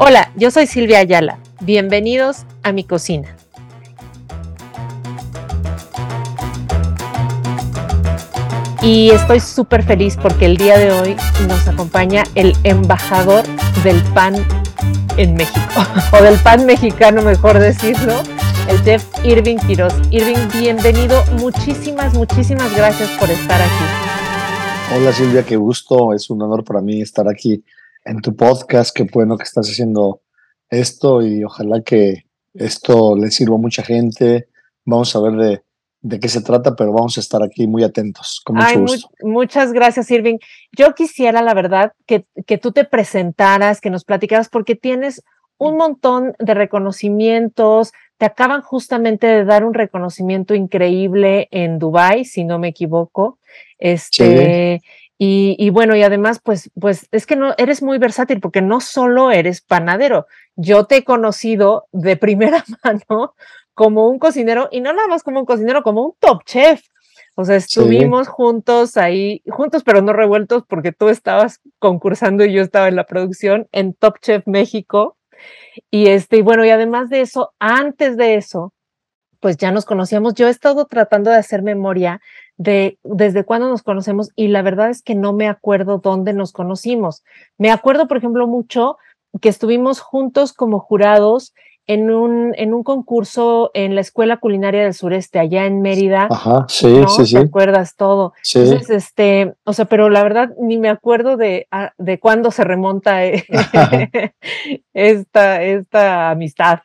Hola, yo soy Silvia Ayala. Bienvenidos a mi cocina. Y estoy súper feliz porque el día de hoy nos acompaña el embajador del pan en México, o del pan mexicano, mejor decirlo, el chef Irving Quiroz. Irving, bienvenido. Muchísimas, muchísimas gracias por estar aquí. Hola Silvia, qué gusto. Es un honor para mí estar aquí en tu podcast. Qué bueno que estás haciendo esto y ojalá que esto le sirva a mucha gente. Vamos a ver de, de qué se trata, pero vamos a estar aquí muy atentos. Con mucho gusto. muchas gracias, Irving. Yo quisiera, la verdad, que, que tú te presentaras, que nos platicaras, porque tienes un montón de reconocimientos. Te acaban justamente de dar un reconocimiento increíble en Dubai, si no me equivoco. Este, y, y, bueno, y además, pues, pues es que no eres muy versátil porque no solo eres panadero. Yo te he conocido de primera mano como un cocinero y no nada más como un cocinero, como un top chef. O sea, estuvimos juntos ahí, juntos pero no revueltos porque tú estabas concursando y yo estaba en la producción en Top Chef México. Y este, y bueno, y además de eso, antes de eso, pues ya nos conocíamos. Yo he estado tratando de hacer memoria de desde cuándo nos conocemos y la verdad es que no me acuerdo dónde nos conocimos. Me acuerdo, por ejemplo, mucho que estuvimos juntos como jurados en un, en un concurso en la Escuela Culinaria del Sureste, allá en Mérida. Ajá, sí, sí, sí. ¿Te acuerdas todo? Sí. Entonces, este, o sea, pero la verdad ni me acuerdo de, ah, de cuándo se remonta eh, esta, esta amistad.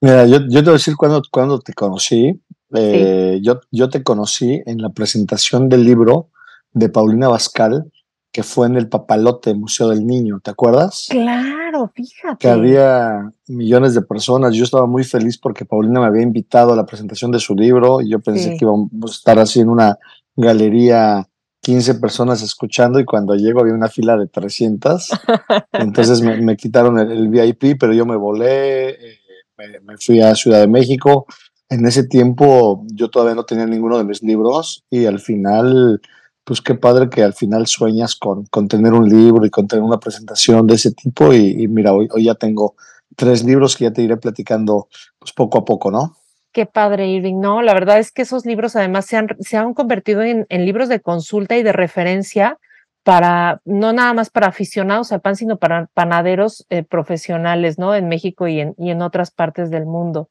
Mira, yo, yo te voy a decir cuándo, cuando te conocí. Eh, yo, yo te conocí en la presentación del libro de Paulina Bascal, que fue en el Papalote Museo del Niño, ¿te acuerdas? Claro, fíjate. Que había millones de personas. Yo estaba muy feliz porque Paulina me había invitado a la presentación de su libro y yo pensé que íbamos a estar así en una galería 15 personas escuchando y cuando llego había una fila de 300. Entonces me, quitaron el, VIP, pero yo me volé, eh, me, me fui a Ciudad de México. En ese tiempo yo todavía no tenía ninguno de mis libros y al final pues qué padre que al final sueñas con, con tener un libro y con tener una presentación de ese tipo. Y, mira, hoy, hoy ya tengo tres libros que ya te iré platicando pues poco a poco, ¿no? Qué padre, Irving. No, la verdad es que esos libros además se han, se han convertido en, libros de consulta y de referencia para, no nada más para aficionados al pan, sino para panaderos eh, profesionales, ¿no? En México y en, y en otras partes del mundo.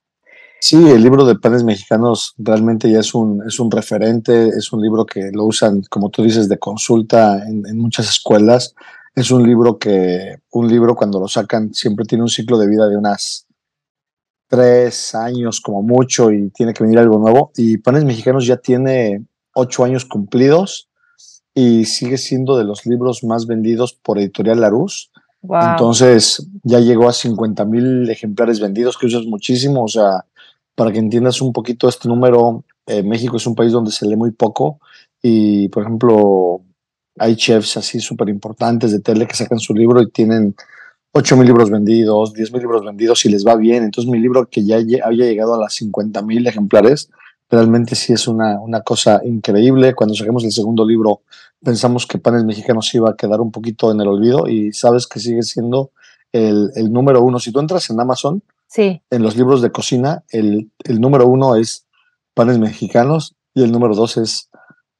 Sí, el libro de panes mexicanos realmente ya es un, es un referente, es un libro que lo usan, como tú dices, de consulta en, muchas escuelas. Es un libro que, un libro cuando lo sacan siempre tiene un ciclo de vida de unas tres años como mucho y tiene que venir algo nuevo. Y Panes Mexicanos ya tiene ocho años cumplidos y sigue siendo de los libros más vendidos por Editorial Larus. Entonces ya llegó a 50 mil ejemplares vendidos, que eso es muchísimo. O sea, para que entiendas un poquito este número, eh, México es un país donde se lee muy poco y, por ejemplo, hay chefs así súper importantes de tele que sacan su libro y tienen 8 mil libros vendidos, 10 mil libros vendidos y les va bien. Entonces mi libro que ya había llegado a las 50 mil ejemplares, realmente sí es una, una cosa increíble. Cuando saquemos el segundo libro pensamos que Panes Mexicanos iba a quedar un poquito en el olvido y sabes que sigue siendo el, el número uno. Si tú entras en Amazon, Sí. En los libros de cocina, el, el número uno es panes mexicanos y el número dos es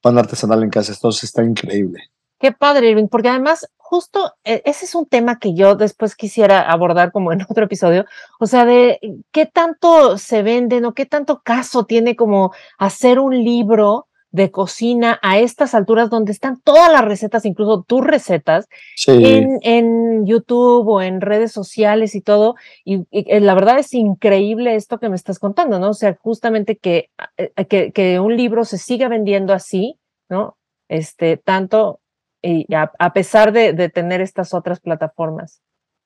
pan artesanal en casa. Entonces está increíble. Qué padre, Irving, porque además justo e, ese es un tema que yo después quisiera abordar como en otro episodio, o sea, de qué tanto se venden o qué tanto caso tiene como hacer un libro de cocina a estas alturas donde están todas las recetas, incluso tus recetas, en, en, YouTube o en redes sociales y todo. Y, eh, la verdad es increíble esto que me estás contando, ¿no? O sea, justamente que, eh, que, que un libro se siga vendiendo así, ¿no? Este, tanto y a, a pesar de, de tener estas otras plataformas.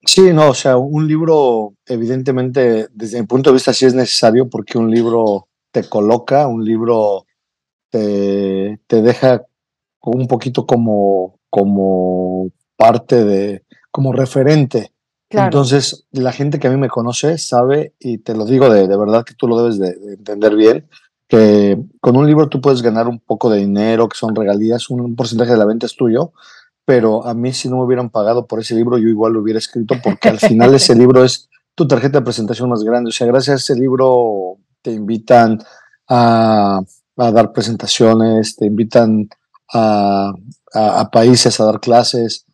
Sí, no, o sea, un libro, evidentemente, desde mi punto de vista, sí es necesario porque un libro te coloca, un libro te, te deja un poquito como, como parte de, como referente. Entonces, la gente que a mí me conoce sabe, y te lo digo de, de verdad que tú lo debes de, de, entender bien, que con un libro tú puedes ganar un poco de dinero, que son regalías, un porcentaje de la venta es tuyo, pero a mí si no me hubieran pagado por ese libro, yo igual lo hubiera escrito porque al final ese libro es tu tarjeta de presentación más grande. O sea, gracias a ese libro te invitan a, dar presentaciones, te invitan a, países a dar clases.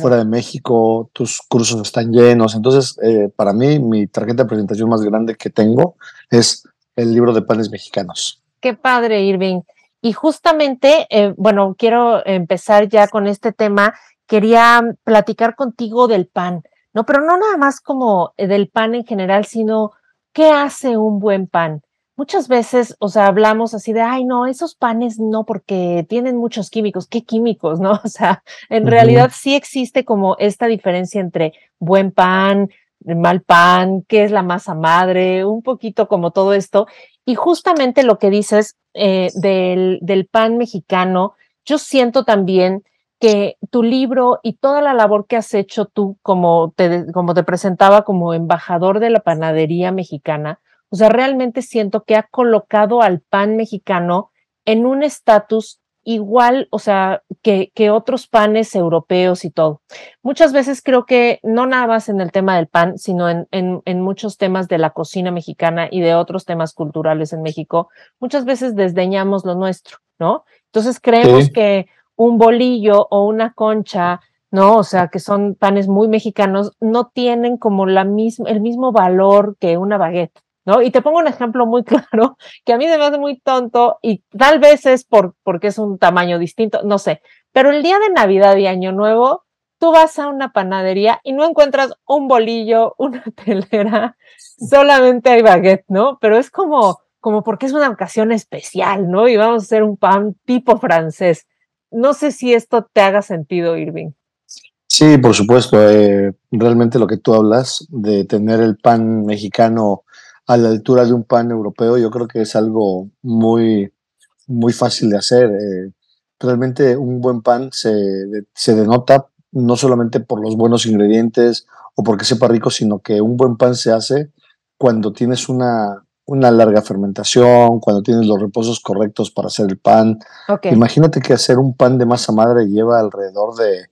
Fuera de México, tus cursos están llenos. Entonces, eh, para mí, mi tarjeta de presentación más grande que tengo es el libro de panes mexicanos. Qué padre, Irving. Y justamente, eh, bueno, quiero empezar ya con este tema. Quería platicar contigo del pan, ¿no? Pero no nada más como del pan en general, sino qué hace un buen pan. Muchas veces, o sea, hablamos así de, ay, no, esos panes no, porque tienen muchos químicos. ¿Qué químicos, no? O sea, en realidad sí existe como esta diferencia entre buen pan, mal pan, qué es la masa madre, un poquito como todo esto. Y justamente lo que dices eh, del, del pan mexicano, yo siento también que tu libro y toda la labor que has hecho tú como te, como te presentaba como embajador de la panadería mexicana, o sea, realmente siento que ha colocado al pan mexicano en un estatus igual, o sea, que, que, otros panes europeos y todo. Muchas veces creo que no nada más en el tema del pan, sino en, en, en, muchos temas de la cocina mexicana y de otros temas culturales en México, muchas veces desdeñamos lo nuestro, ¿no? Entonces creemos que un bolillo o una concha, ¿no? O sea, que son panes muy mexicanos, no tienen como la misma, el mismo valor que una baguette. ¿No? Y te pongo un ejemplo muy claro que a mí me hace muy tonto y tal vez es por, porque es un tamaño distinto, no sé, pero el día de Navidad y Año Nuevo, tú vas a una panadería y no encuentras un bolillo, una telera, solamente hay baguette, ¿no? Pero es como, como porque es una ocasión especial, ¿no? Y vamos a hacer un pan tipo francés. No sé si esto te haga sentido, Irving. Sí, por supuesto. Eh, realmente lo que tú hablas de tener el pan mexicano a la altura de un pan europeo, yo creo que es algo muy, muy fácil de hacer. Eh, realmente un buen pan se, se denota no solamente por los buenos ingredientes o porque sepa rico, sino que un buen pan se hace cuando tienes una, una larga fermentación, cuando tienes los reposos correctos para hacer el pan. Imagínate que hacer un pan de masa madre lleva alrededor de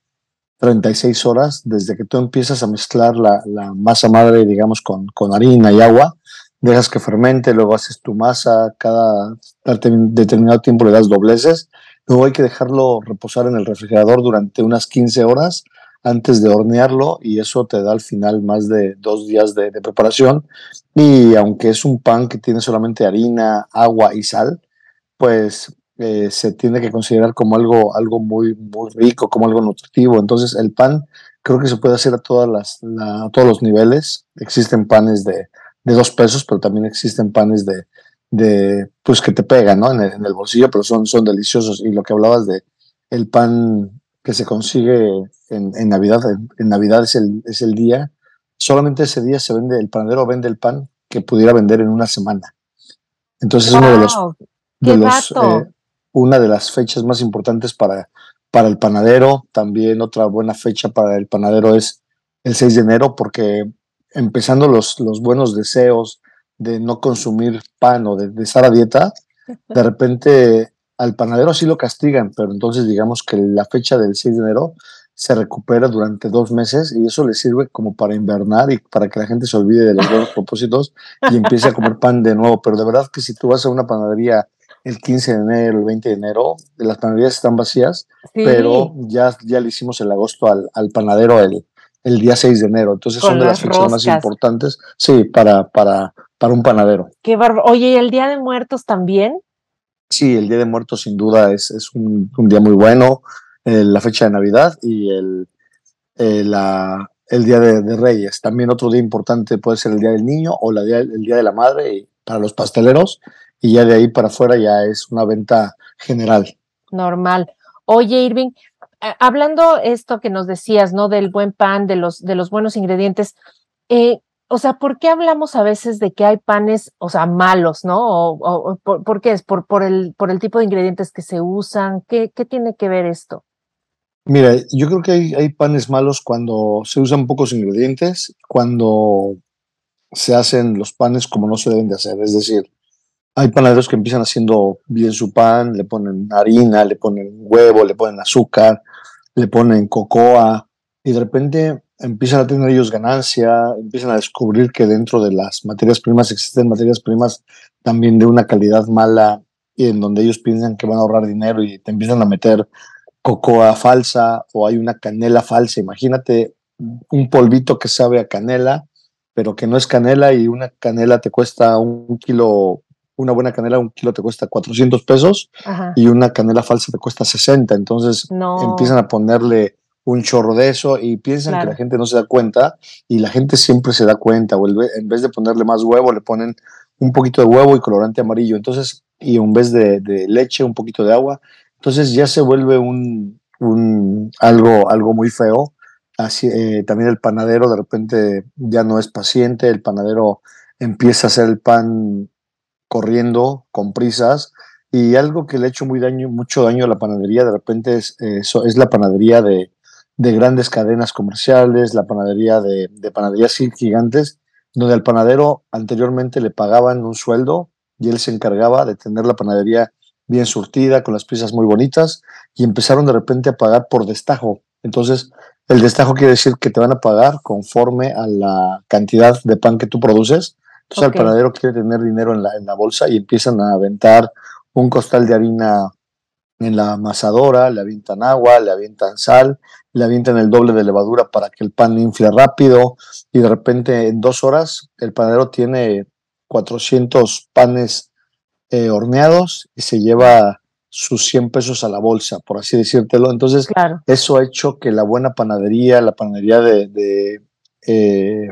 36 horas desde que tú empiezas a mezclar la, la masa madre, digamos, con, con harina y agua dejas que fermente, luego haces tu masa, cada determinado tiempo le das dobleces, luego hay que dejarlo reposar en el refrigerador durante unas 15 horas antes de hornearlo y eso te da al final más de dos días de, preparación y aunque es un pan que tiene solamente harina, agua y sal, pues eh, se tiene que considerar como algo, algo muy, muy rico, como algo nutritivo. Entonces el pan creo que se puede hacer a, todas las, a todos los niveles. Existen panes de, de dos pesos, pero también existen panes de, de pues que te pegan, ¿no? En el, bolsillo, pero son, son deliciosos. Y lo que hablabas de el pan que se consigue en, en Navidad, en, Navidad es el, es el día, solamente ese día se vende, el panadero vende el pan que pudiera vender en una semana. Entonces es uno de los, de los eh, una de las fechas más importantes para, para el panadero. También otra buena fecha para el panadero es el 6 de enero, porque empezando los, los buenos deseos de no consumir pan o de, estar a dieta, de repente al panadero sí lo castigan, pero entonces digamos que la fecha del 6 de enero se recupera durante dos meses y eso le sirve como para invernar y para que la gente se olvide de los buenos propósitos y empiece a comer pan de nuevo. Pero de verdad que si tú vas a una panadería el 15 de enero, el 20 de enero, las panaderías están vacías, pero ya, ya le hicimos el agosto al, al panadero el, el día 6 de enero. Entonces son de las fechas más importantes, sí, para, para, para un panadero. Qué Oye, ¿y el Día de Muertos también? Sí, el Día de Muertos sin duda es, es un, día muy bueno, eh, la fecha de Navidad y el, eh, la, el Día de, Reyes. También otro día importante puede ser el Día del Niño o la día, el Día de la Madre para los pasteleros y ya de ahí para afuera ya es una venta general. Normal. Oye, Irving, hablando esto que nos decías, ¿no? Del buen pan, de los, de los buenos ingredientes, eh, o sea, ¿por qué hablamos a veces de que hay panes, o sea, malos, ¿no? O, por, qué es? ¿Por, por, el, ¿Por el tipo de ingredientes que se usan? ¿Qué, qué tiene que ver esto? Mira, yo creo que hay, hay, panes malos cuando se usan pocos ingredientes, cuando se hacen los panes como no se deben de hacer. Es decir, hay panaderos que empiezan haciendo bien su pan, le ponen harina, le ponen huevo, le ponen azúcar, le ponen cocoa y de repente empiezan a tener ellos ganancia, empiezan a descubrir que dentro de las materias primas existen materias primas también de una calidad mala y en donde ellos piensan que van a ahorrar dinero y te empiezan a meter cocoa falsa o hay una canela falsa. Imagínate un polvito que sabe a canela, pero que no es canela y una canela te cuesta un kilo, una buena canela, un kilo te cuesta 400 pesos y una canela falsa te cuesta 60. Entonces empiezan a ponerle un chorro de eso y piensan que la gente no se da cuenta y la gente siempre se da cuenta o en vez de ponerle más huevo le ponen un poquito de huevo y colorante amarillo. Entonces y en vez de, leche un poquito de agua. Entonces ya se vuelve un, algo algo muy feo. Así eh, también el panadero de repente ya no es paciente el panadero empieza a hacer el pan corriendo con prisas y algo que le ha hecho muy daño, mucho daño a la panadería de repente es, eh, es la panadería de, de grandes cadenas comerciales, la panadería de, de panaderías gigantes, donde al panadero anteriormente le pagaban un sueldo y él se encargaba de tener la panadería bien surtida, con las piezas muy bonitas, y empezaron de repente a pagar por destajo. Entonces, el destajo quiere decir que te van a pagar conforme a la cantidad de pan que tú produces. Entonces, el panadero quiere tener dinero en la, en la bolsa y empiezan a aventar un costal de harina en la amasadora, le avientan agua, le avientan sal, le avientan el doble de levadura para que el pan infle rápido y de repente en dos horas el panadero tiene 400 panes eh, horneados y se lleva sus 100 pesos a la bolsa, por así decírtelo. Entonces, eso ha hecho que la buena panadería, la panadería de, eh,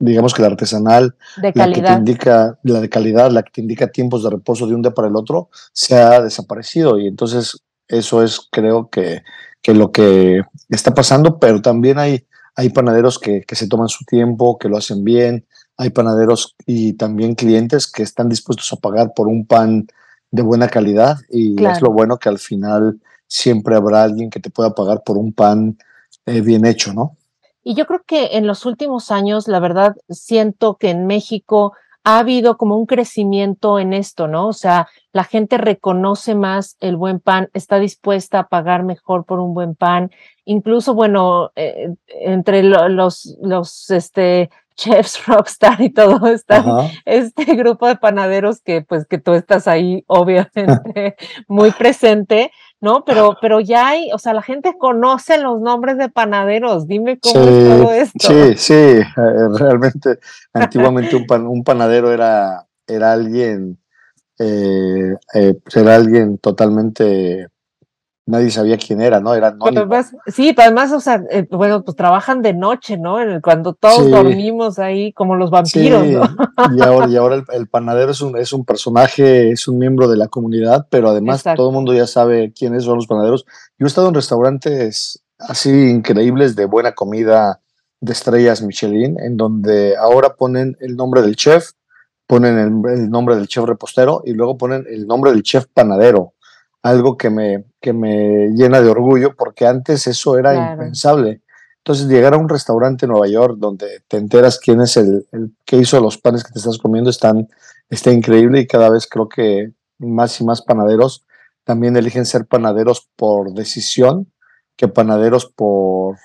digamos que la artesanal, de la que te indica, la de calidad, la que te indica tiempos de reposo de un día para el otro, se ha desaparecido. Y entonces eso es, creo que, que lo que está pasando, pero también hay, hay panaderos que, que se toman su tiempo, que lo hacen bien, hay panaderos y también clientes que están dispuestos a pagar por un pan de buena calidad y es lo bueno que al final siempre habrá alguien que te pueda pagar por un pan eh, bien hecho, ¿no? Y yo creo que en los últimos años, la verdad, siento que en México ha habido como un crecimiento en esto, ¿no? O sea, la gente reconoce más el buen pan, está dispuesta a pagar mejor por un buen pan. Incluso, bueno, eh, entre los, los, este, chefs rockstar y todo está este grupo de panaderos que pues que tú estás ahí obviamente muy presente ¿no? Pero, pero ya hay, o sea, la gente conoce los nombres de panaderos. Dime cómo es todo esto. Sí, sí, eh, realmente, antiguamente un, un panadero era, era alguien, eh, eh, era alguien totalmente nadie sabía quién era, ¿no? Era sí, pero además, o sea, eh, bueno, pues trabajan de noche, ¿no? Cuando todos dormimos ahí como los vampiros, ¿no? Y ahora, y ahora el, panadero es un, es un personaje, es un miembro de la comunidad, pero además todo el mundo ya sabe quiénes son los panaderos. Yo he estado en restaurantes así increíbles de buena comida de estrellas Michelin, en donde ahora ponen el nombre del chef, ponen el nombre del chef repostero y luego ponen el nombre del chef panadero algo que me, que me llena de orgullo, porque antes eso era impensable. Entonces, llegar a un restaurante en Nueva York donde te enteras quién es el, el, que hizo los panes que te estás comiendo, están, está increíble y cada vez creo que más y más panaderos también eligen ser panaderos por decisión que panaderos por,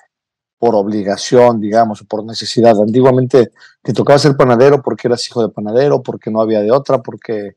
por obligación, digamos, o por necesidad. Antiguamente te tocaba ser panadero porque eras hijo de panadero, porque no había de otra, porque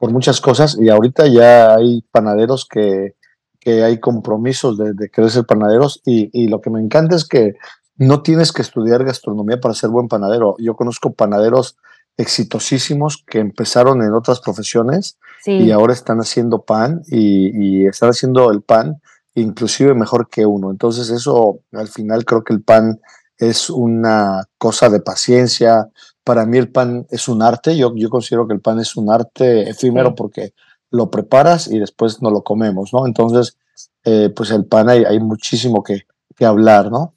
por muchas cosas y ahorita ya hay panaderos que, que hay compromisos de, de, querer ser panaderos y, y, lo que me encanta es que no tienes que estudiar gastronomía para ser buen panadero. Yo conozco panaderos exitosísimos que empezaron en otras profesiones y ahora están haciendo pan y, y, están haciendo el pan inclusive mejor que uno. Entonces eso al final creo que el pan es una cosa de paciencia, para mí el pan es un arte, yo, yo considero que el pan es un arte efímero porque lo preparas y después no lo comemos, ¿no? Entonces, eh, pues el pan hay, hay muchísimo que, que, hablar, ¿no?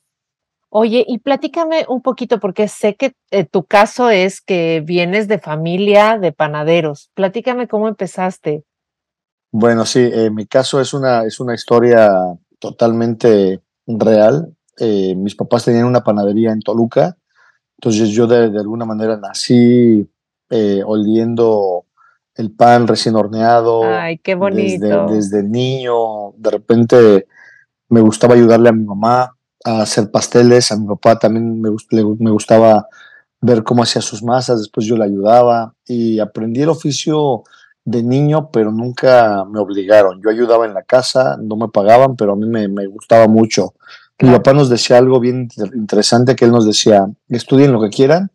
Oye, y platícame un poquito, porque sé que eh, tu caso es que vienes de familia de panaderos. Platícame cómo empezaste. Bueno, sí, eh, mi caso es una, es una historia totalmente real. Mis papás tenían una panadería en Toluca entonces yo de, alguna manera nací eh, oliendo el pan recién horneado. Ay, qué bonito. Desde, desde, niño, de repente me gustaba ayudarle a mi mamá a hacer pasteles, a mi papá también me, me gustaba ver cómo hacía sus masas, después yo le ayudaba y aprendí el oficio de niño, pero nunca me obligaron. Yo ayudaba en la casa, no me pagaban, pero a mí me, me gustaba mucho. Mi papá nos decía algo bien interesante, que él nos decía, estudien lo que quieran,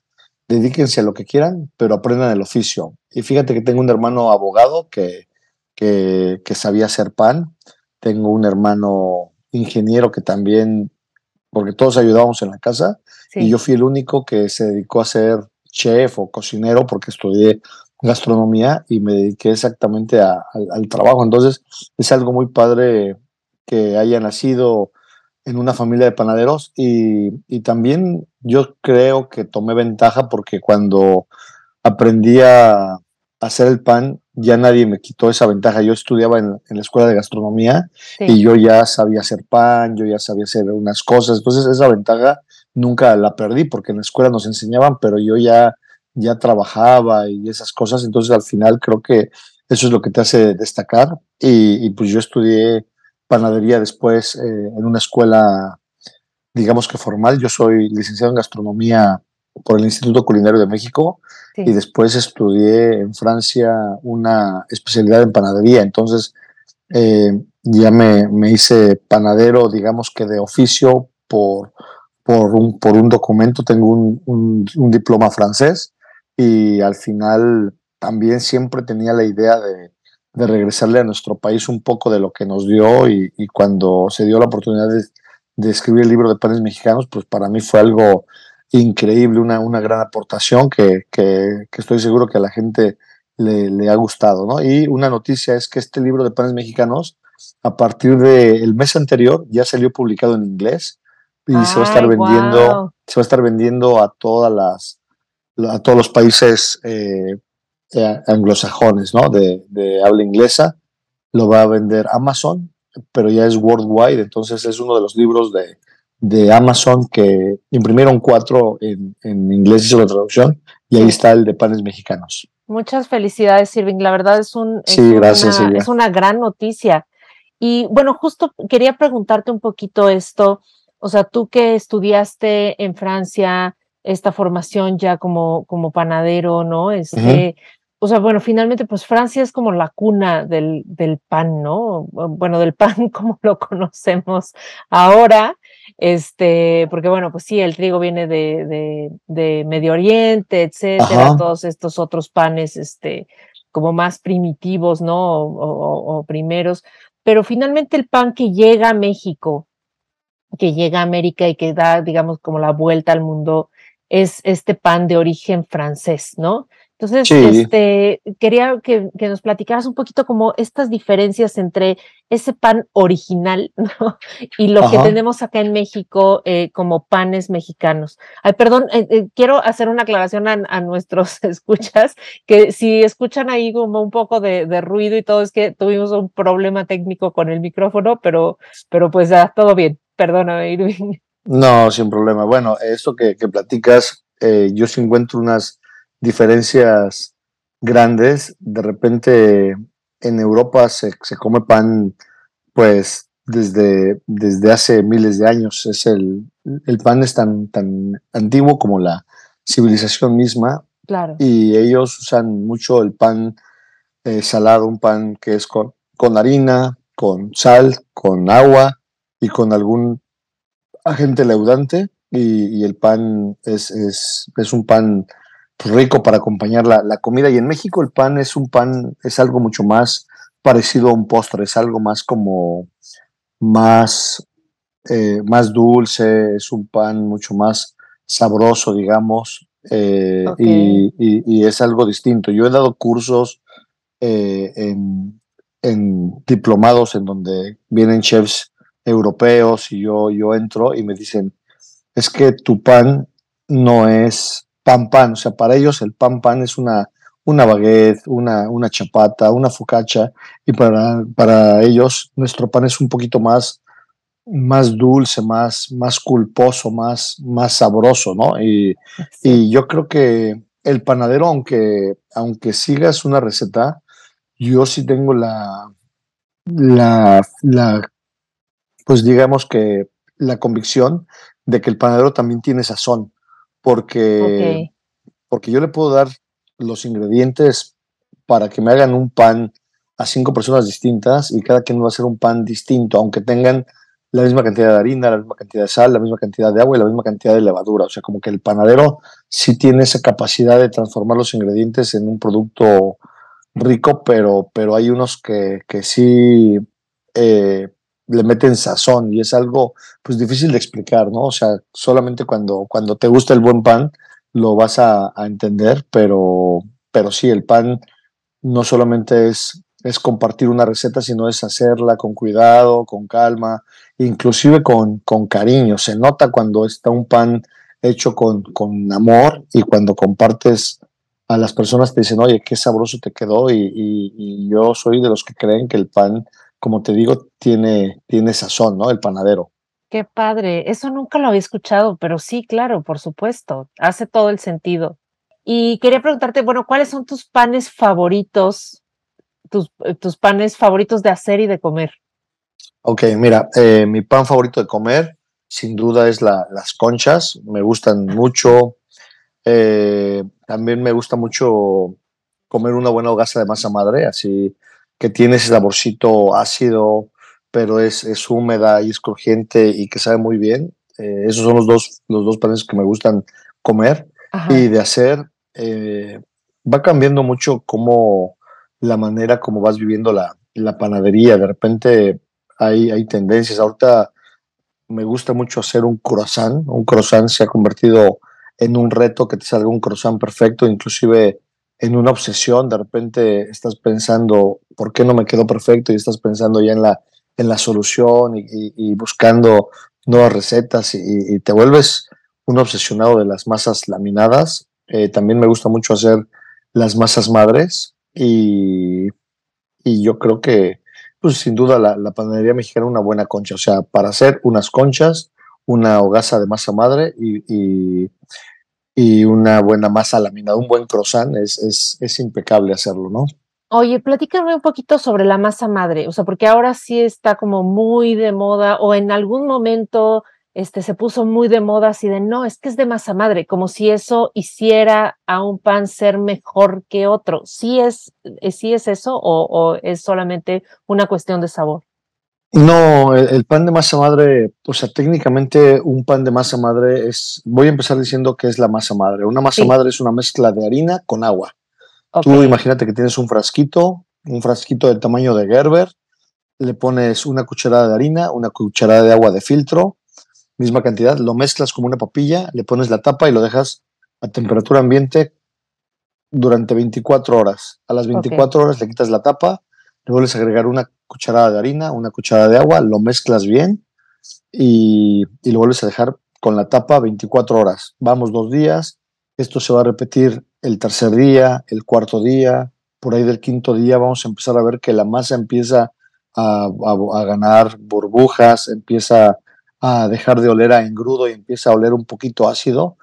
dedíquense a lo que quieran, pero aprendan el oficio. Y fíjate que tengo un hermano abogado que, que, que sabía hacer pan, tengo un hermano ingeniero que también, porque todos ayudábamos en la casa, y yo fui el único que se dedicó a ser chef o cocinero porque estudié gastronomía y me dediqué exactamente al trabajo. Entonces es algo muy padre que haya nacido en una familia de panaderos y, y, también yo creo que tomé ventaja porque cuando aprendí a hacer el pan ya nadie me quitó esa ventaja. Yo estudiaba en, la escuela de gastronomía y yo ya sabía hacer pan, yo ya sabía hacer unas cosas. Entonces esa ventaja nunca la perdí porque en la escuela nos enseñaban, pero yo ya, ya trabajaba y esas cosas. Entonces al final creo que eso es lo que te hace destacar. Y, pues yo estudié panadería después eh, en una escuela, digamos que formal. Yo soy licenciado en gastronomía por el Instituto Culinario de México y después estudié en Francia una especialidad en panadería. Entonces eh, ya me, me, hice panadero, digamos que de oficio por, por, un, por un documento, tengo un, un, diploma francés y al final también siempre tenía la idea de, de, regresarle a nuestro país un poco de lo que nos dio y, y cuando se dio la oportunidad de, de escribir el libro de panes mexicanos, pues para mí fue algo increíble, una, una gran aportación que, que, estoy seguro que a la gente le, le, ha gustado. ¿no? Y una noticia es que este libro de panes mexicanos, a partir del mes anterior, ya salió publicado en inglés y se va a estar vendiendo, se va a estar vendiendo a todas las a todos los países eh, eh, anglosajones, ¿no? De, de habla inglesa. Lo va a vender Amazon, pero ya es worldwide, entonces es uno de los libros de, de Amazon que imprimieron cuatro en, en inglés y la traducción y ahí está el de panes mexicanos. Muchas felicidades, Irving. La verdad es, un, sí, gracias, una, es una gran noticia. Y bueno, justo quería preguntarte un poquito esto. O sea, tú que estudiaste en Francia esta formación ya como, como panadero, ¿no? Este, o sea, bueno, finalmente, pues Francia es como la cuna del, del pan, ¿no? Bueno, del pan como lo conocemos ahora, este, porque bueno, pues sí, el trigo viene de, de, de Medio Oriente, etcétera, todos estos otros panes, este, como más primitivos, ¿no? O, o, primeros, pero finalmente el pan que llega a México, que llega a América y que da, digamos, como la vuelta al mundo, es este pan de origen francés, ¿no? Entonces, este, quería que, que, nos platicaras un poquito como estas diferencias entre ese pan original ¿no? y lo que tenemos acá en México eh, como panes mexicanos. Ay, perdón, eh, eh, quiero hacer una aclaración a, a, nuestros escuchas, que si escuchan ahí como un poco de, de, ruido y todo, es que tuvimos un problema técnico con el micrófono, pero, pero pues ya, todo bien. Perdóname, Irving. No, sin problema. Bueno, esto que, que platicas, yo sí encuentro unas diferencias grandes. De repente en Europa se, se come pan, pues desde, desde hace miles de años. Es el, el pan es tan, tan antiguo como la civilización misma. Claro. Y ellos usan mucho el pan eh, salado, un pan que es con, con harina, con sal, con agua y con algún agente leudante. Y, y el pan es, es, es un pan rico para acompañar la, la, comida. Y en México el pan es un pan, es algo mucho más parecido a un postre, es algo más como más, eh, más dulce, es un pan mucho más sabroso, digamos, eh, y, y, es algo distinto. Yo he dado cursos eh, en, en, diplomados en donde vienen chefs europeos y yo, yo entro y me dicen, es que tu pan no es pan pan, o sea, para ellos el pan pan es una, una baguette, una, una chapata, una focaccia, y para, para ellos nuestro pan es un poquito más, más dulce, más, más culposo, más, más sabroso, ¿no? Y, y yo creo que el panadero, aunque, aunque sigas una receta, yo sí tengo la, la, la pues digamos que la convicción de que el panadero también tiene sazón, porque, porque yo le puedo dar los ingredientes para que me hagan un pan a cinco personas distintas y cada quien va a hacer un pan distinto, aunque tengan la misma cantidad de harina, la misma cantidad de sal, la misma cantidad de agua y la misma cantidad de levadura. O sea, como que el panadero sí tiene esa capacidad de transformar los ingredientes en un producto rico, pero, pero hay unos que, que sí eh, le meten sazón y es algo pues difícil de explicar, ¿no? O sea, solamente cuando, cuando te gusta el buen pan lo vas a, entender, pero, pero sí, el pan no solamente es, es compartir una receta, sino es hacerla con cuidado, con calma, inclusive con, con cariño. Se nota cuando está un pan hecho con, con amor y cuando compartes a las personas te dicen, oye, qué sabroso te quedó y, y yo soy de los que creen que el pan como te digo, tiene, tiene sazón, ¿no? El panadero. Qué padre, eso nunca lo había escuchado, pero sí, claro, por supuesto, hace todo el sentido. Y quería preguntarte, bueno, ¿cuáles son tus panes favoritos, tus, eh, tus panes favoritos de hacer y de comer? Ok, mira, eh, mi pan favorito de comer, sin duda, es la, las conchas, me gustan mucho. Eh, también me gusta mucho comer una buena hogaza de masa madre, así que tiene ese saborcito ácido, pero es, es húmeda y es crujiente y que sabe muy bien. Eh, esos son los dos, los dos panes que me gustan comer y de hacer. Eh, va cambiando mucho como la manera como vas viviendo la, la panadería. De repente hay, hay tendencias. Ahorita me gusta mucho hacer un croissant. Un croissant se ha convertido en un reto que te salga un croissant perfecto, inclusive en una obsesión, de repente estás pensando, ¿por qué no me quedó perfecto? Y estás pensando ya en la, en la solución y, buscando nuevas recetas y, te vuelves un obsesionado de las masas laminadas. Eh, también me gusta mucho hacer las masas madres y, yo creo que, pues sin duda, la, panadería mexicana es una buena concha. O sea, para hacer unas conchas, una hogaza de masa madre y, y una buena masa laminada, un buen croissant, es, es, impecable hacerlo, ¿no? Oye, platícame un poquito sobre la masa madre, o sea, porque ahora sí está como muy de moda o en algún momento este, se puso muy de moda así de, no, es que es de masa madre, como si eso hiciera a un pan ser mejor que otro. ¿Sí es, eh, sí es eso o, o es solamente una cuestión de sabor? No, el, pan de masa madre, o sea, técnicamente un pan de masa madre es, voy a empezar diciendo que es la masa madre. Una masa madre es una mezcla de harina con agua. Tú imagínate que tienes un frasquito, un frasquito del tamaño de Gerber, le pones una cucharada de harina, una cucharada de agua de filtro, misma cantidad, lo mezclas como una papilla, le pones la tapa y lo dejas a temperatura ambiente durante 24 horas. A las 24 horas le quitas la tapa, le vuelves a agregar una cucharada de harina, una cucharada de agua, lo mezclas bien y, lo vuelves a dejar con la tapa 24 horas. Vamos dos días, esto se va a repetir el tercer día, el cuarto día, por ahí del quinto día vamos a empezar a ver que la masa empieza a, ganar burbujas, empieza a dejar de oler a engrudo y empieza a oler un poquito ácido.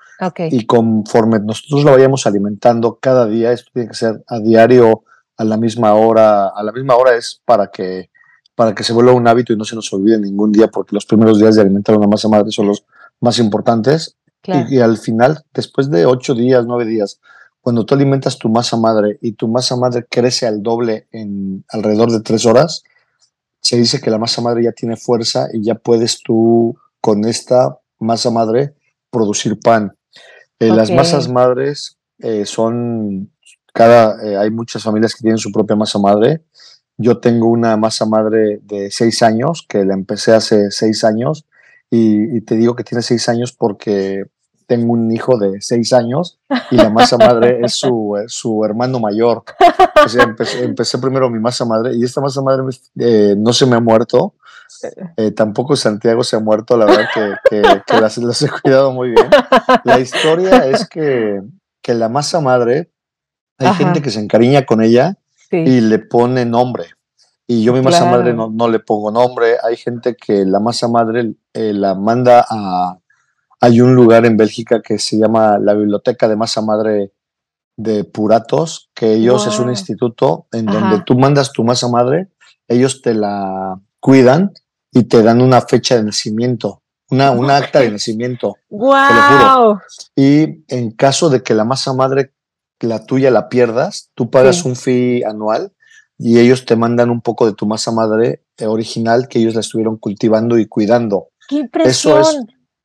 Y conforme nosotros lo vayamos alimentando cada día, esto tiene que ser a diario a la misma hora, a la misma hora es para que, para que se vuelva un hábito y no se nos olvide ningún día, porque los primeros días de alimentar una masa madre son los más importantes. Y, al final, después de ocho días, nueve días, cuando tú alimentas tu masa madre y tu masa madre crece al doble en alrededor de tres horas, se dice que la masa madre ya tiene fuerza y ya puedes tú con esta masa madre producir pan. Eh, las masas madres eh, son cada, eh, hay muchas familias que tienen su propia masa madre. Yo tengo una masa madre de seis años, que la empecé hace seis años, y, te digo que tiene seis años porque tengo un hijo de seis años y la masa madre es su, su hermano mayor. O sea, empecé, primero mi masa madre y esta masa madre eh, no se me ha muerto. Eh, tampoco Santiago se ha muerto, la verdad que, que, las, he cuidado muy bien. La historia es que, que la masa madre hay gente que se encariña con ella y le pone nombre. Y yo mi masa madre no, no, le pongo nombre. Hay gente que la masa madre eh, la manda a... Hay un lugar en Bélgica que se llama la Biblioteca de Masa Madre de Puratos, que ellos es un instituto en donde tú mandas tu masa madre, ellos te la cuidan y te dan una fecha de nacimiento, una, una acta de nacimiento. ¡Wow! Y en caso de que la masa madre, la tuya, la pierdas, tú pagas un fee anual y ellos te mandan un poco de tu masa madre eh, original que ellos la estuvieron cultivando y cuidando. ¡Qué impresión! Eso es,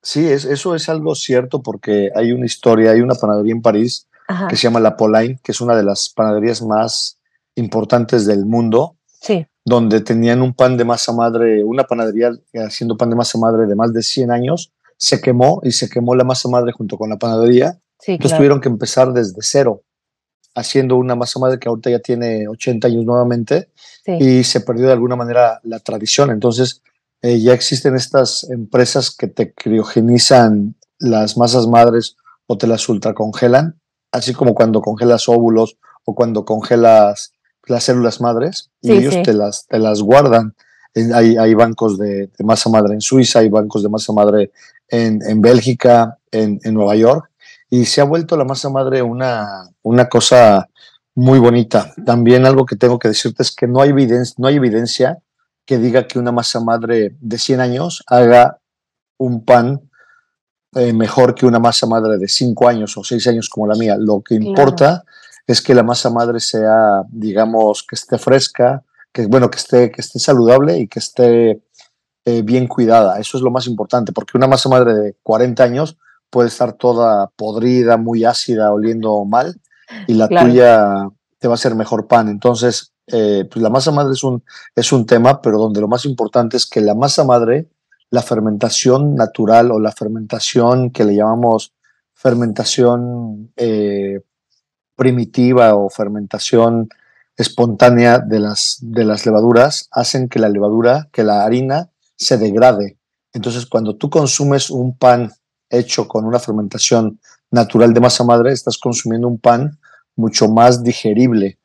sí, es, eso es algo cierto porque hay una historia, hay una panadería en París que se llama La Polaine, que es una de las panaderías más importantes del mundo. Sí. Donde tenían un pan de masa madre, una panadería haciendo pan de masa madre de más de 100 años, se quemó y se quemó la masa madre junto con la panadería. Sí, Entonces tuvieron que empezar desde cero, haciendo una masa madre que ahorita ya tiene 80 años nuevamente sí. y se perdió de alguna manera la tradición. Entonces eh, ya existen estas empresas que te criogenizan las masas madres o te las ultracongelan así como cuando congelas óvulos o cuando congelas las células madres y ellos Te, las, te las guardan. Hay, hay bancos de, masa madre en Suiza, hay bancos de masa madre en, en Bélgica, en, en, Nueva York, y se ha vuelto la masa madre una, una cosa muy bonita. También algo que tengo que decirte es que no hay, evidencia, no hay evidencia que diga que una masa madre de 100 años haga un pan eh, mejor que una masa madre de 5 años o 6 años como la mía. Lo que importa es que la masa madre sea, digamos, que esté fresca, que bueno, que esté, que esté saludable y que esté eh, bien cuidada. Eso es lo más importante, porque una masa madre de 40 años puede estar toda podrida, muy ácida, oliendo mal, y la Claro. tuya te va a hacer mejor pan. Entonces, eh, pues la masa madre es un, es un tema, pero donde lo más importante es que la masa madre, la fermentación natural o la fermentación que le llamamos fermentación eh, primitiva o fermentación espontánea de las, de las levaduras, hacen que la levadura, que la harina se degrade. Entonces, cuando tú consumes un pan hecho con una fermentación natural de masa madre, estás consumiendo un pan mucho más digerible.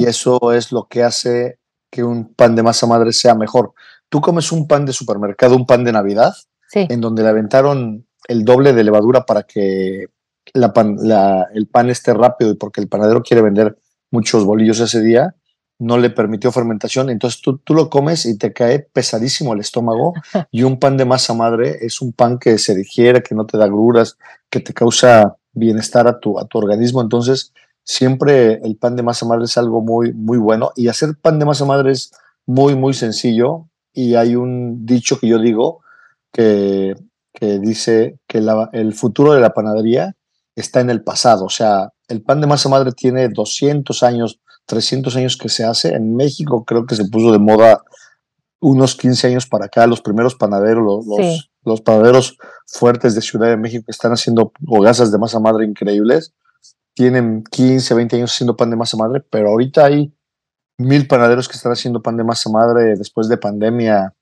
Y eso es lo que hace que un pan de masa madre sea mejor. Tú comes un pan de supermercado, un pan de Navidad, Sí. en donde le aventaron el doble de levadura para que la pan- la- el pan esté rápido y porque el panadero quiere vender muchos bolillos ese día, no le permitió fermentación. Entonces tú, tú lo comes y te cae pesadísimo el estómago. Y un pan de masa madre es un pan que se digiere, que no te da gruras, que te causa bienestar a tu, a tu organismo. Entonces, siempre el pan de masa madre es algo muy, muy bueno. Y hacer pan de masa madre es muy, muy sencillo. Y hay un dicho que yo digo que, que dice que la- el futuro de la panadería está en el pasado. O sea, el pan de masa madre tiene 200 años, 300 años que se hace. En México creo que se puso de moda unos 15 años para acá. Los primeros panaderos, los, los panaderos fuertes de Ciudad de México que están haciendo hogazas de masa madre increíbles, tienen 15, 20 años haciendo pan de masa madre, pero ahorita hay mil panaderos que están haciendo pan de masa madre después de pandemia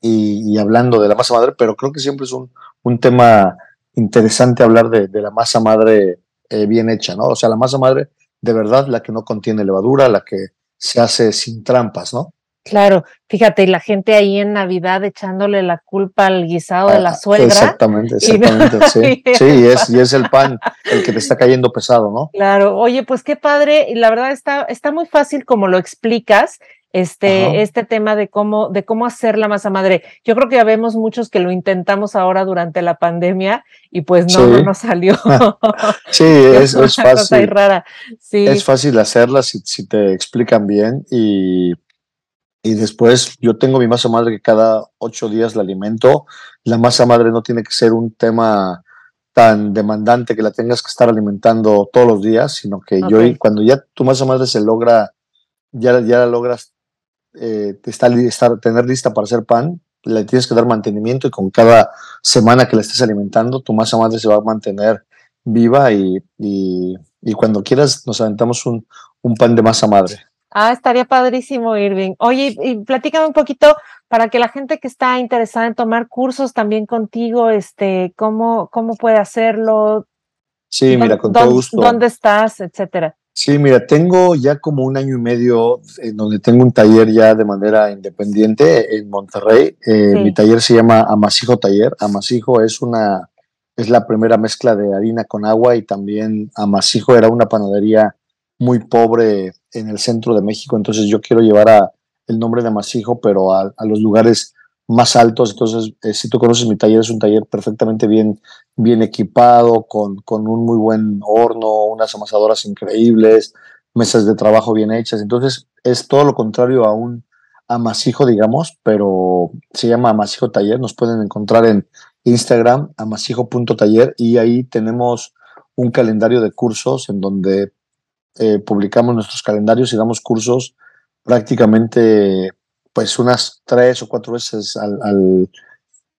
y, hablando de la masa madre, pero creo que siempre es un, un tema interesante hablar de, de la masa madre eh, bien hecha, ¿no? O sea, la masa madre de verdad, la que no contiene levadura, la que se hace sin trampas, ¿no? Claro, fíjate, y la gente ahí en Navidad echándole la culpa al guisado de la Ah, suegra. Exactamente, no- exactamente, sí. Sí, y es, y es el pan el que te está cayendo pesado, ¿no? Claro, oye, pues qué padre, y la verdad está, está muy fácil como lo explicas, este, Ajá. este tema de cómo, de cómo hacer la masa madre. Yo creo que ya vemos muchos que lo intentamos ahora durante la pandemia y pues no, no nos salió. Sí, es, es ahí fácil. rara. Sí, Es fácil hacerla si, si te explican bien y, y después yo tengo mi masa madre que cada ocho días la alimento. La masa madre no tiene que ser un tema tan demandante que la tengas que estar alimentando todos los días, sino que yo cuando ya tu masa madre se logra, ya, ya la logras eh, está, estar, tener lista para hacer pan, le tienes que dar mantenimiento y con cada semana que la estés alimentando, tu masa madre se va a mantener viva y, y, y cuando quieras nos aventamos un, un pan de masa madre. Ah, estaría padrísimo, Irving. Oye, y platícame un poquito para que la gente que está interesada en tomar cursos también contigo, este, cómo, cómo puede hacerlo, Sí, mira, con todo gusto. dónde estás, etcétera. Sí, mira, tengo ya como un año y medio en donde tengo un taller ya de manera independiente en Monterrey. Eh, Sí. Mi taller se llama Amasijo Taller. Amasijo es una, es la primera mezcla de harina con agua y también Amasijo era una panadería muy pobre en el centro de México. Entonces yo quiero llevar a, el nombre de Amasijo, pero a, los lugares más altos. Entonces, eh, si tú conoces mi taller, es un taller perfectamente bien, bien equipado, con, con un muy buen horno, unas amasadoras increíbles, mesas de trabajo bien hechas. Entonces, es todo lo contrario a un amasijo, digamos, pero se llama Amasijo Taller. Nos pueden encontrar en Instagram, amasijo.taller, y ahí tenemos un calendario de cursos en donde eh, publicamos nuestros calendarios y damos cursos prácticamente pues unas tres o cuatro veces al,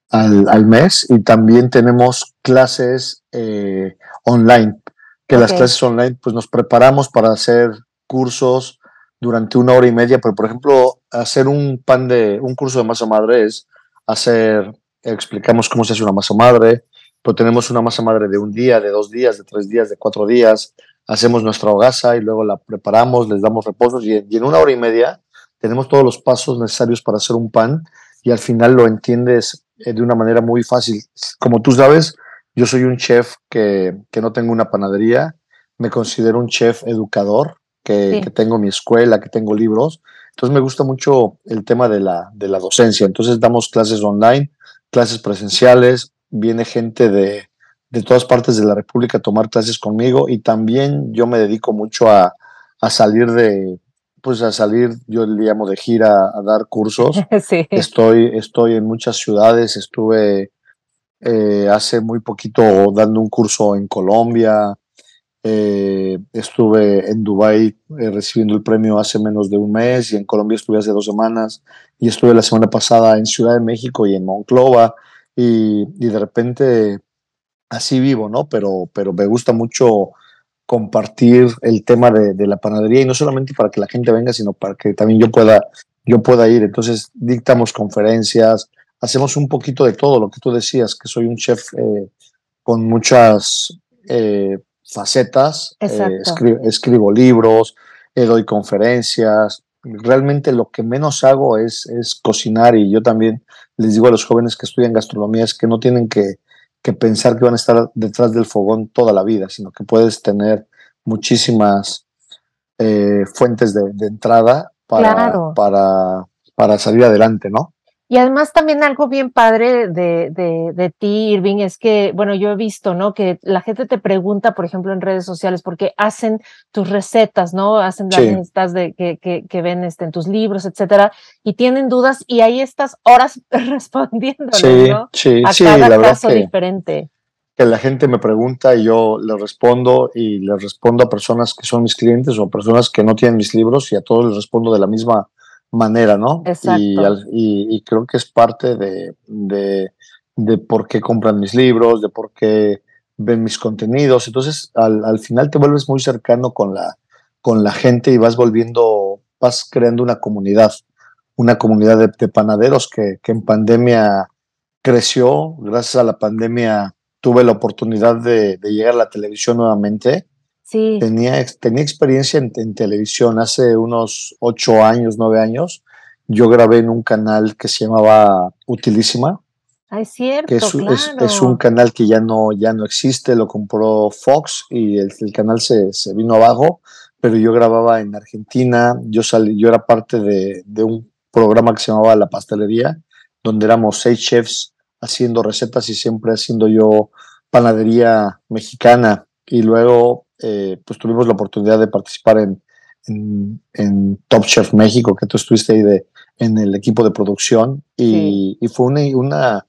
al, mes. Y también tenemos clases eh, online, que las clases online pues nos preparamos para hacer cursos durante una hora y media, pero por ejemplo hacer un pan de, un curso de masa madre es hacer, explicamos cómo se hace una masa madre, pero tenemos una masa madre de un día, de dos días, de tres días, de cuatro días, hacemos nuestra hogaza y luego la preparamos, les damos reposos y, en una hora y media tenemos todos los pasos necesarios para hacer un pan y al final lo entiendes eh, de una manera muy fácil. Como tú sabes, yo soy un chef que, que no tengo una panadería, me considero un chef educador, que, que, tengo mi escuela, que tengo libros. Entonces me gusta mucho el tema de la, de la docencia. Entonces damos clases online, clases presenciales, viene gente de, de todas partes de la República a tomar clases conmigo y también yo me dedico mucho a, salir de, pues a salir, yo le llamo de gira a dar cursos. Estoy, estoy en muchas ciudades, estuve eh, hace muy poquito dando un curso en Colombia, eh, estuve en Dubái eh, recibiendo el premio hace menos de un mes y en Colombia estuve hace dos semanas y estuve la semana pasada en Ciudad de México y en Monclova y, y de repente así vivo, ¿no? Pero, pero me gusta mucho compartir el tema de, la panadería y no solamente para que la gente venga, sino para que también yo pueda, yo pueda ir. Entonces, dictamos conferencias, hacemos un poquito de todo, lo que tú decías, que soy un chef eh, con muchas eh, facetas, eh, escribo, libros, doy conferencias. Realmente lo que menos hago es, es cocinar y yo también les digo a los jóvenes que estudian gastronomía es que no tienen que que pensar que van a estar detrás del fogón toda la vida, sino que puedes tener muchísimas eh, fuentes de, entrada para, para, para salir adelante, ¿no? Y además también algo bien padre de, de, ti, Irving, es que, bueno, yo he visto, ¿no? Que la gente te pregunta, por ejemplo, en redes sociales, porque hacen tus recetas, ¿no? Hacen las listas de, que, que, que, ven este, en tus libros, etcétera, y tienen dudas y ahí estás horas respondiendo, ¿no? Sí, a sí, cada la caso diferente. Que la gente me pregunta y yo le respondo y le respondo a personas que son mis clientes o personas que no tienen mis libros y a todos les respondo de la misma manera, ¿no? Y, y, creo que es parte de, de, de, por qué compran mis libros, de por qué ven mis contenidos. Entonces, al, al, final te vuelves muy cercano con la, con la gente y vas volviendo, vas creando una comunidad, una comunidad de, panaderos que, que en pandemia creció. Gracias a la pandemia tuve la oportunidad de, de llegar a la televisión nuevamente Tenía, tenía experiencia en, televisión hace unos ocho años, nueve años. Yo grabé en un canal que se llamaba Utilísima. Ah, es cierto, que es, es, un canal que ya no, ya no existe, lo compró Fox y el, el canal se, se, vino abajo, pero yo grababa en Argentina, yo, salí, yo era parte de, de un programa que se llamaba La Pastelería, donde éramos seis chefs haciendo recetas y siempre haciendo yo panadería mexicana. Y luego eh, pues tuvimos la oportunidad de participar en, en, Top Chef México, que tú estuviste ahí de, en el equipo de producción y, fue una, una,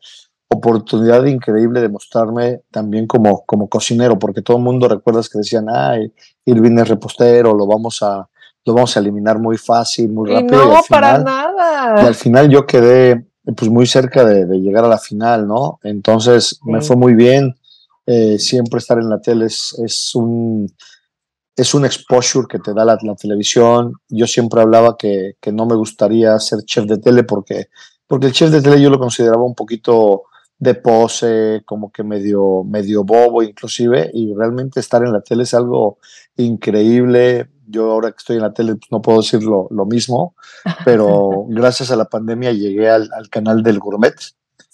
oportunidad increíble de mostrarme también como, como cocinero, porque todo el mundo recuerdas que decían, ay, Irving es repostero, lo vamos a, lo vamos a eliminar muy fácil, muy rápido. no, para nada. Y al final yo quedé pues muy cerca de, llegar a la final, ¿no? Entonces me fue muy bien. Eh, siempre estar en la tele es, es, un, es un exposure que te da la, televisión. Yo siempre hablaba que, que, no me gustaría ser chef de tele porque, porque el chef de tele yo lo consideraba un poquito de pose, como que medio, medio bobo inclusive, y realmente estar en la tele es algo increíble. Yo ahora que estoy en la tele pues, no puedo decir lo, lo mismo, pero gracias a la pandemia llegué al, al canal del gourmet,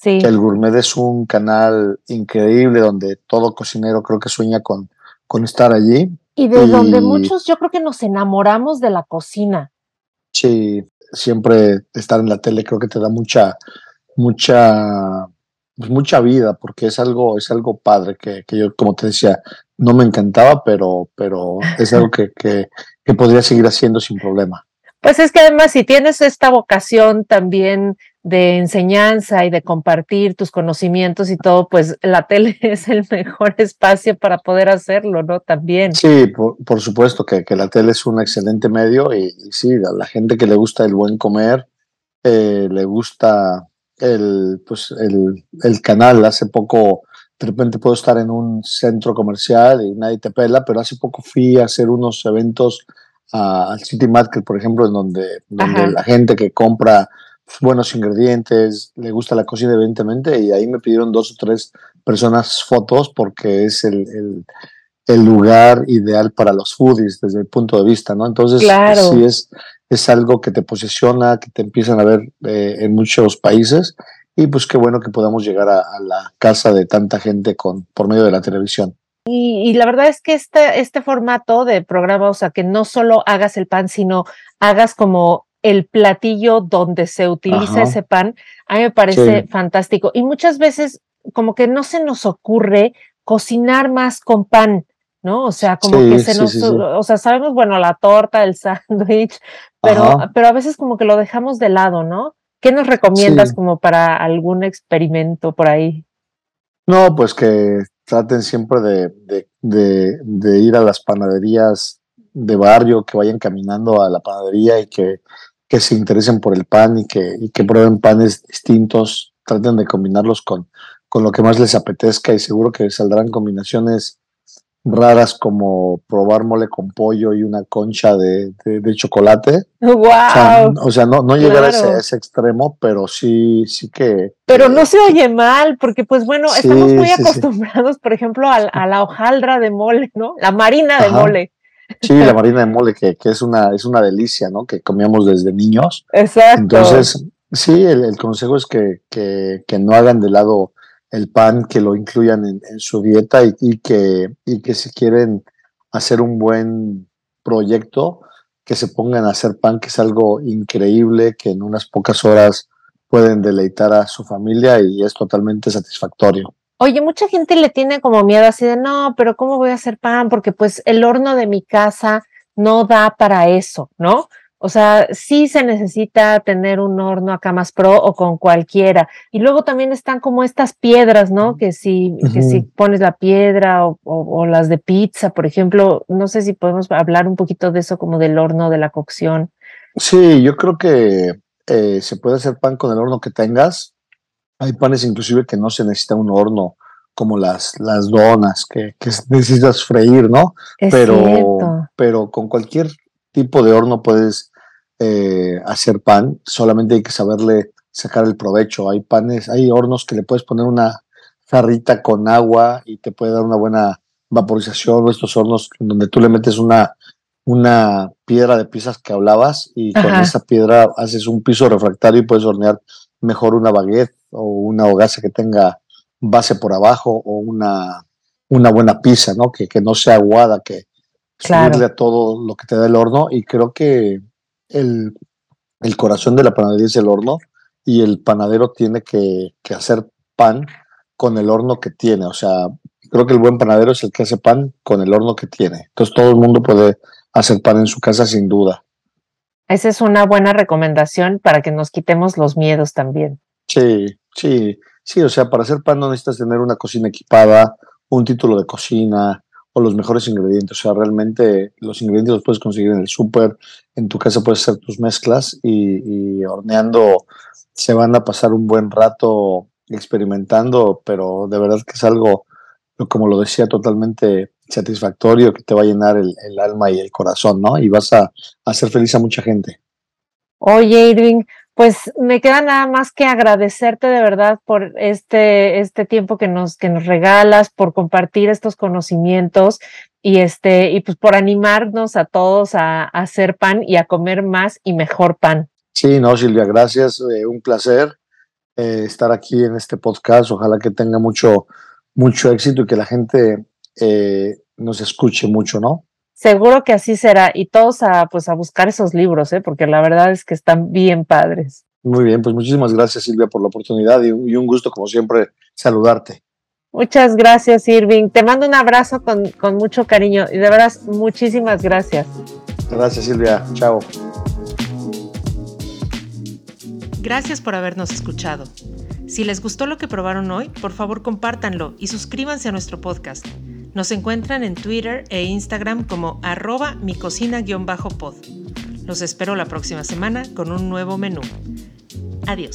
el Gourmet es un canal increíble donde todo cocinero creo que sueña con, con estar allí. Y de donde muchos yo creo que nos enamoramos de la cocina. Sí, siempre estar en la tele creo que te da mucha, mucha, pues mucha vida, porque es algo, es algo padre que, que, yo, como te decía, no me encantaba, pero, pero es algo que, que, que podría seguir haciendo sin problema. Pues es que además si tienes esta vocación también de enseñanza y de compartir tus conocimientos y todo, pues la tele es el mejor espacio para poder hacerlo, ¿no? También. Sí, por, por supuesto que, que, la tele es un excelente medio y, y, sí, a la gente que le gusta el buen comer, eh, le gusta el, pues el, el canal. Hace poco, de repente puedo estar en un centro comercial y nadie te pela, pero hace poco fui a hacer unos eventos al City Market, por ejemplo, en donde, donde la gente que compra buenos ingredientes, le gusta la cocina evidentemente, y ahí me pidieron dos o tres personas fotos porque es el, el, el lugar ideal para los foodies desde el punto de vista, ¿no? Entonces, claro. sí es, es algo que te posiciona, que te empiezan a ver eh, en muchos países, y pues qué bueno que podamos llegar a, a, la casa de tanta gente con, por medio de la televisión. Y, y, la verdad es que este, este formato de programa, o sea, que no solo hagas el pan, sino hagas como el platillo donde se utiliza Ajá. ese pan, a mí me parece sí. fantástico. Y muchas veces como que no se nos ocurre cocinar más con pan, ¿no? O sea, como sí, que se sí, nos, o sea, sabemos, bueno, la torta, el sándwich, pero, pero a veces como que lo dejamos de lado, ¿no? ¿Qué nos recomiendas como para algún experimento por ahí? No, pues que traten siempre de, de, de, de ir a las panaderías de barrio, que vayan caminando a la panadería y que, que se interesen por el pan y que, y que prueben panes distintos, traten de combinarlos con, con lo que más les apetezca y seguro que saldrán combinaciones raras como probar mole con pollo y una concha de, de, de chocolate. ¡Wow! O sea, o sea no, no llegar claro. a, ese, a, ese, extremo, pero sí, sí que... Pero no se oye mal, porque pues bueno, sí, estamos muy sí, acostumbrados, sí. por ejemplo, a, a, la hojaldra de mole, ¿no? La marina de Ajá. mole. Sí, la marina de mole, que, que, es, una, es una delicia, ¿no? Que comíamos desde niños. Exacto. Entonces, sí, el, el consejo es que, que, que, no hagan de lado el pan, que lo incluyan en, en su dieta y, y, que, y que si quieren hacer un buen proyecto, que se pongan a hacer pan, que es algo increíble, que en unas pocas horas pueden deleitar a su familia y es totalmente satisfactorio. Oye, mucha gente le tiene como miedo así de, no, pero ¿cómo voy a hacer pan? Porque pues el horno de mi casa no da para eso, ¿no? O sea, sí se necesita tener un horno acá más pro o con cualquiera. Y luego también están como estas piedras, ¿no? Que si, uh -huh. que si pones la piedra o, o, o, las de pizza, por ejemplo, no sé si podemos hablar un poquito de eso como del horno, de la cocción. Sí, yo creo que eh, se puede hacer pan con el horno que tengas. Hay panes inclusive que no se necesita un horno como las, las donas que, que necesitas freír, ¿no? Es pero, cierto. pero con cualquier tipo de horno puedes eh, hacer pan, solamente hay que saberle sacar el provecho. Hay panes, hay hornos que le puedes poner una jarrita con agua y te puede dar una buena vaporización, o estos hornos donde tú le metes una, una piedra de piezas que hablabas y Ajá. con esa piedra haces un piso refractario y puedes hornear mejor una baguette o una hogaza que tenga base por abajo o una, una buena pizza, ¿no? Que, que no sea aguada, que claro. subirle a todo lo que te da el horno. Y creo que el, el corazón de la panadería es el horno y el panadero tiene que, que hacer pan con el horno que tiene. O sea, creo que el buen panadero es el que hace pan con el horno que tiene. Entonces todo el mundo puede hacer pan en su casa sin duda. Esa es una buena recomendación para que nos quitemos los miedos también. Sí, sí, sí, o sea, para hacer pan no necesitas tener una cocina equipada, un título de cocina o los mejores ingredientes. O sea, realmente los ingredientes los puedes conseguir en el súper, en tu casa puedes hacer tus mezclas y, y horneando se van a pasar un buen rato experimentando, pero de verdad que es algo, como lo decía, totalmente satisfactorio, que te va a llenar el, el alma y el corazón, ¿no? Y vas a, a, hacer feliz a mucha gente. Oye, Irving, pues me queda nada más que agradecerte de verdad por este, este tiempo que nos, que nos regalas, por compartir estos conocimientos y este, y pues por animarnos a todos a, a hacer pan y a comer más y mejor pan. Sí, no, Silvia, gracias. Eh, un placer eh, estar aquí en este podcast. Ojalá que tenga mucho, mucho éxito y que la gente eh, nos escuche mucho, ¿no? Seguro que así será y todos a pues a buscar esos libros, ¿eh? porque la verdad es que están bien padres. Muy bien, pues muchísimas gracias Silvia por la oportunidad y, un gusto como siempre saludarte. Muchas gracias Irving. Te mando un abrazo con, con mucho cariño y de verdad muchísimas gracias. Gracias Silvia. Chao. Gracias por habernos escuchado. Si les gustó lo que probaron hoy, por favor compártanlo y suscríbanse a nuestro podcast. Nos encuentran en Twitter e Instagram como arroba mi cocina-pod. Los espero la próxima semana con un nuevo menú. Adiós.